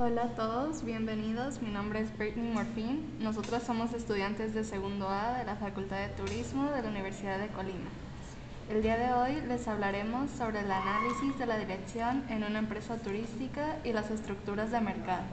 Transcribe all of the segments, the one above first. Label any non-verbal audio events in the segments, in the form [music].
Hola a todos, bienvenidos. Mi nombre es Brittany Morfín. Nosotros somos estudiantes de segundo A de la Facultad de Turismo de la Universidad de Colima. El día de hoy les hablaremos sobre el análisis de la dirección en una empresa turística y las estructuras de mercado.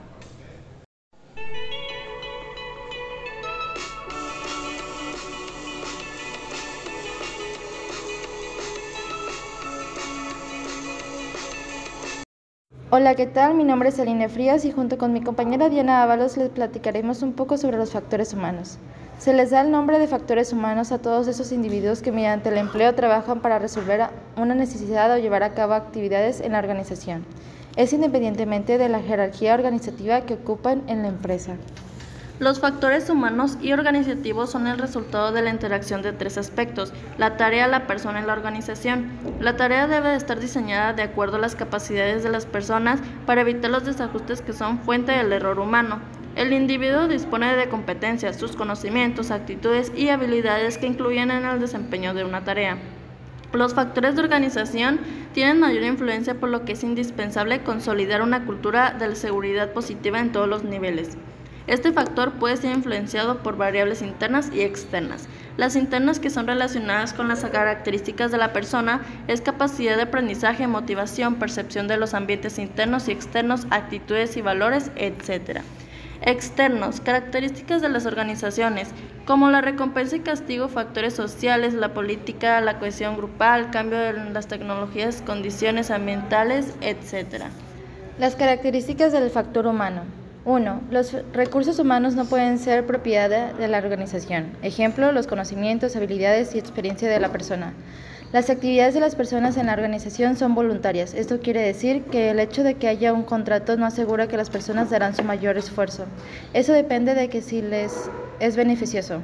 Hola, ¿qué tal? Mi nombre es Aline Frías y junto con mi compañera Diana Ábalos les platicaremos un poco sobre los factores humanos. Se les da el nombre de factores humanos a todos esos individuos que mediante el empleo trabajan para resolver una necesidad o llevar a cabo actividades en la organización. Es independientemente de la jerarquía organizativa que ocupan en la empresa. Los factores humanos y organizativos son el resultado de la interacción de tres aspectos, la tarea, la persona y la organización. La tarea debe de estar diseñada de acuerdo a las capacidades de las personas para evitar los desajustes que son fuente del error humano. El individuo dispone de competencias, sus conocimientos, actitudes y habilidades que incluyen en el desempeño de una tarea. Los factores de organización tienen mayor influencia por lo que es indispensable consolidar una cultura de seguridad positiva en todos los niveles. Este factor puede ser influenciado por variables internas y externas. Las internas que son relacionadas con las características de la persona es capacidad de aprendizaje, motivación, percepción de los ambientes internos y externos, actitudes y valores, etc. Externos, características de las organizaciones, como la recompensa y castigo, factores sociales, la política, la cohesión grupal, cambio de las tecnologías, condiciones ambientales, etc. Las características del factor humano. 1. Los recursos humanos no pueden ser propiedad de la organización. Ejemplo, los conocimientos, habilidades y experiencia de la persona. Las actividades de las personas en la organización son voluntarias. Esto quiere decir que el hecho de que haya un contrato no asegura que las personas darán su mayor esfuerzo. Eso depende de que si les es beneficioso.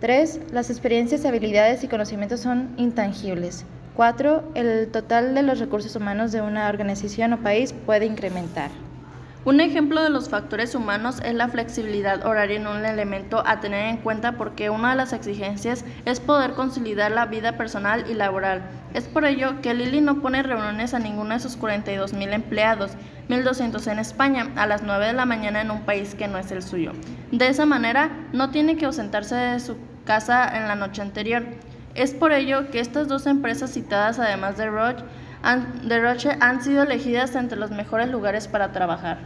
3. Las experiencias, habilidades y conocimientos son intangibles. 4. El total de los recursos humanos de una organización o país puede incrementar. Un ejemplo de los factores humanos es la flexibilidad horaria en un elemento a tener en cuenta porque una de las exigencias es poder conciliar la vida personal y laboral. Es por ello que Lili no pone reuniones a ninguno de sus 42 mil empleados, 1200 en España, a las 9 de la mañana en un país que no es el suyo. De esa manera, no tiene que ausentarse de su casa en la noche anterior. Es por ello que estas dos empresas citadas, además de Roche, de Roche han sido elegidas entre los mejores lugares para trabajar.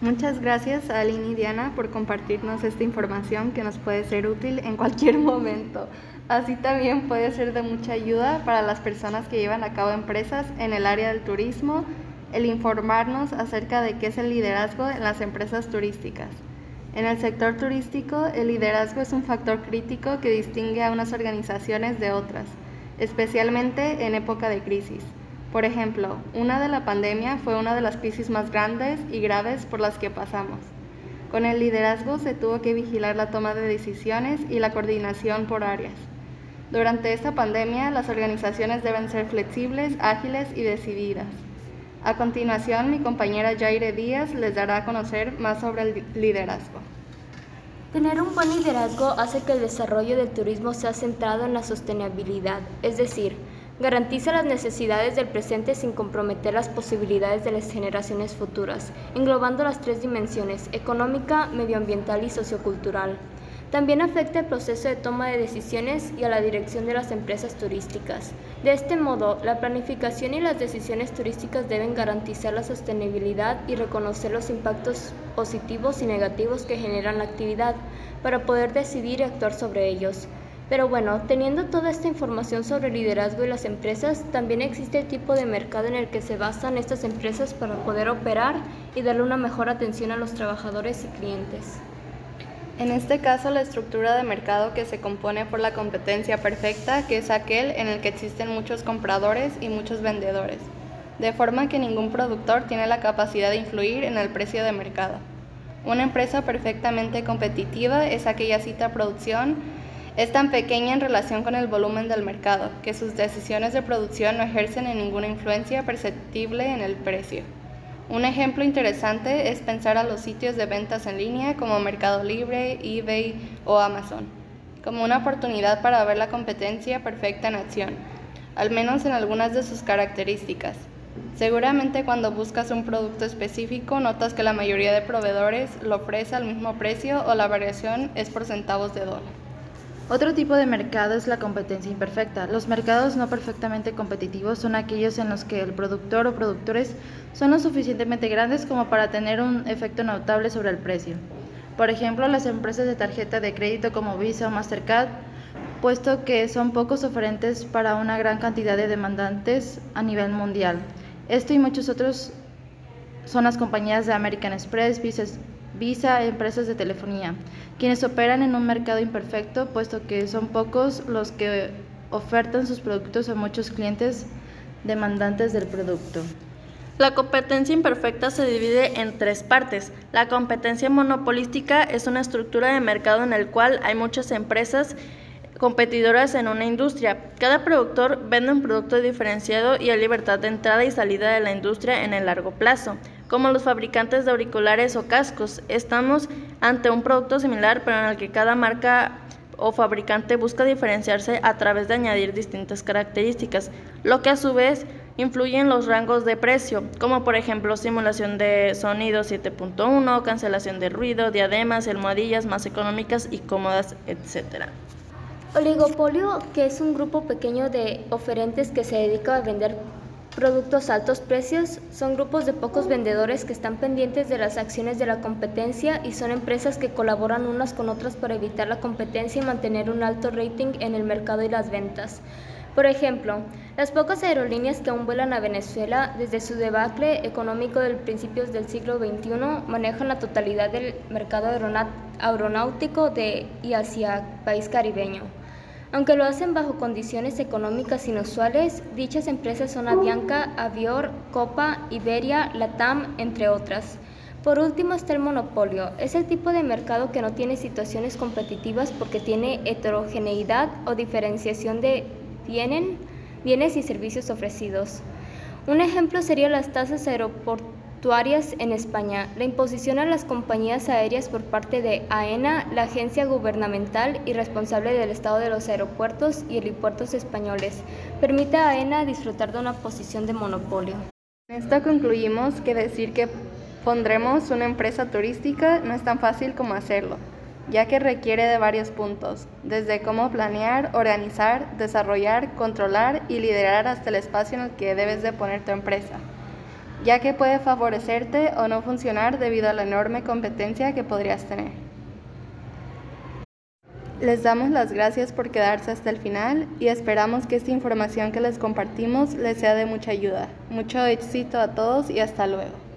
Muchas gracias a Aline y Diana por compartirnos esta información que nos puede ser útil en cualquier [laughs] momento. Así también puede ser de mucha ayuda para las personas que llevan a cabo empresas en el área del turismo, el informarnos acerca de qué es el liderazgo en las empresas turísticas. En el sector turístico, el liderazgo es un factor crítico que distingue a unas organizaciones de otras especialmente en época de crisis. Por ejemplo, una de la pandemia fue una de las crisis más grandes y graves por las que pasamos. Con el liderazgo se tuvo que vigilar la toma de decisiones y la coordinación por áreas. Durante esta pandemia, las organizaciones deben ser flexibles, ágiles y decididas. A continuación, mi compañera Jaire Díaz les dará a conocer más sobre el liderazgo. Tener un buen liderazgo hace que el desarrollo del turismo sea centrado en la sostenibilidad, es decir, garantiza las necesidades del presente sin comprometer las posibilidades de las generaciones futuras, englobando las tres dimensiones, económica, medioambiental y sociocultural. También afecta el proceso de toma de decisiones y a la dirección de las empresas turísticas. De este modo, la planificación y las decisiones turísticas deben garantizar la sostenibilidad y reconocer los impactos positivos y negativos que generan la actividad para poder decidir y actuar sobre ellos. Pero bueno, teniendo toda esta información sobre el liderazgo y las empresas, también existe el tipo de mercado en el que se basan estas empresas para poder operar y darle una mejor atención a los trabajadores y clientes. En este caso, la estructura de mercado que se compone por la competencia perfecta, que es aquel en el que existen muchos compradores y muchos vendedores, de forma que ningún productor tiene la capacidad de influir en el precio de mercado. Una empresa perfectamente competitiva es aquella cita producción es tan pequeña en relación con el volumen del mercado que sus decisiones de producción no ejercen ninguna influencia perceptible en el precio. Un ejemplo interesante es pensar a los sitios de ventas en línea como Mercado Libre, eBay o Amazon, como una oportunidad para ver la competencia perfecta en acción, al menos en algunas de sus características. Seguramente cuando buscas un producto específico notas que la mayoría de proveedores lo ofrece al mismo precio o la variación es por centavos de dólar. Otro tipo de mercado es la competencia imperfecta. Los mercados no perfectamente competitivos son aquellos en los que el productor o productores son lo suficientemente grandes como para tener un efecto notable sobre el precio. Por ejemplo, las empresas de tarjeta de crédito como Visa o Mastercard, puesto que son pocos oferentes para una gran cantidad de demandantes a nivel mundial. Esto y muchos otros son las compañías de American Express, Visa, empresas de telefonía, quienes operan en un mercado imperfecto, puesto que son pocos los que ofertan sus productos a muchos clientes demandantes del producto. La competencia imperfecta se divide en tres partes. La competencia monopolística es una estructura de mercado en el cual hay muchas empresas competidoras en una industria. Cada productor vende un producto diferenciado y hay libertad de entrada y salida de la industria en el largo plazo. Como los fabricantes de auriculares o cascos, estamos ante un producto similar pero en el que cada marca o fabricante busca diferenciarse a través de añadir distintas características, lo que a su vez influye en los rangos de precio, como por ejemplo simulación de sonido 7.1, cancelación de ruido, diademas, almohadillas más económicas y cómodas, etc. Oligopolio, que es un grupo pequeño de oferentes que se dedica a vender productos a altos precios, son grupos de pocos vendedores que están pendientes de las acciones de la competencia y son empresas que colaboran unas con otras para evitar la competencia y mantener un alto rating en el mercado y las ventas. Por ejemplo, las pocas aerolíneas que aún vuelan a Venezuela desde su debacle económico de principios del siglo XXI manejan la totalidad del mercado aeronáutico de y hacia país caribeño. Aunque lo hacen bajo condiciones económicas inusuales, dichas empresas son Avianca, Avior, Copa, Iberia, Latam, entre otras. Por último está el monopolio. Es el tipo de mercado que no tiene situaciones competitivas porque tiene heterogeneidad o diferenciación de bienes y servicios ofrecidos. Un ejemplo sería las tasas aeroportuarias en España, la imposición a las compañías aéreas por parte de AENA, la agencia gubernamental y responsable del estado de los aeropuertos y helipuertos españoles, permite a AENA disfrutar de una posición de monopolio. En esto concluimos que decir que pondremos una empresa turística no es tan fácil como hacerlo, ya que requiere de varios puntos, desde cómo planear, organizar, desarrollar, controlar y liderar hasta el espacio en el que debes de poner tu empresa ya que puede favorecerte o no funcionar debido a la enorme competencia que podrías tener. Les damos las gracias por quedarse hasta el final y esperamos que esta información que les compartimos les sea de mucha ayuda. Mucho éxito a todos y hasta luego.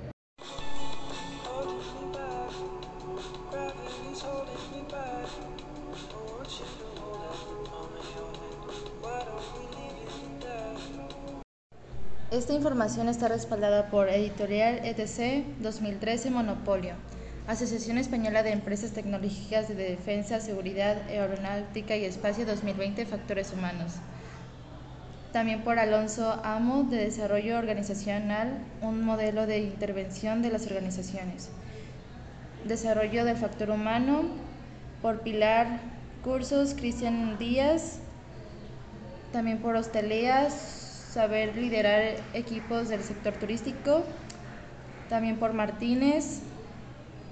Esta información está respaldada por Editorial ETC 2013 Monopolio, Asociación Española de Empresas Tecnológicas de Defensa, Seguridad, Aeronáutica y Espacio 2020 Factores Humanos. También por Alonso Amo de Desarrollo Organizacional, un modelo de intervención de las organizaciones. Desarrollo del factor humano por Pilar Cursos, Cristian Díaz, también por Hosteleas, saber liderar equipos del sector turístico. También por Martínez,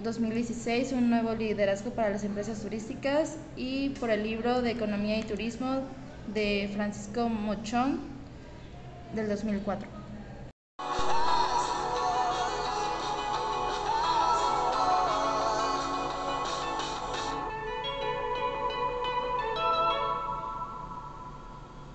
2016, un nuevo liderazgo para las empresas turísticas. Y por el libro de Economía y Turismo de Francisco Mochón, del 2004.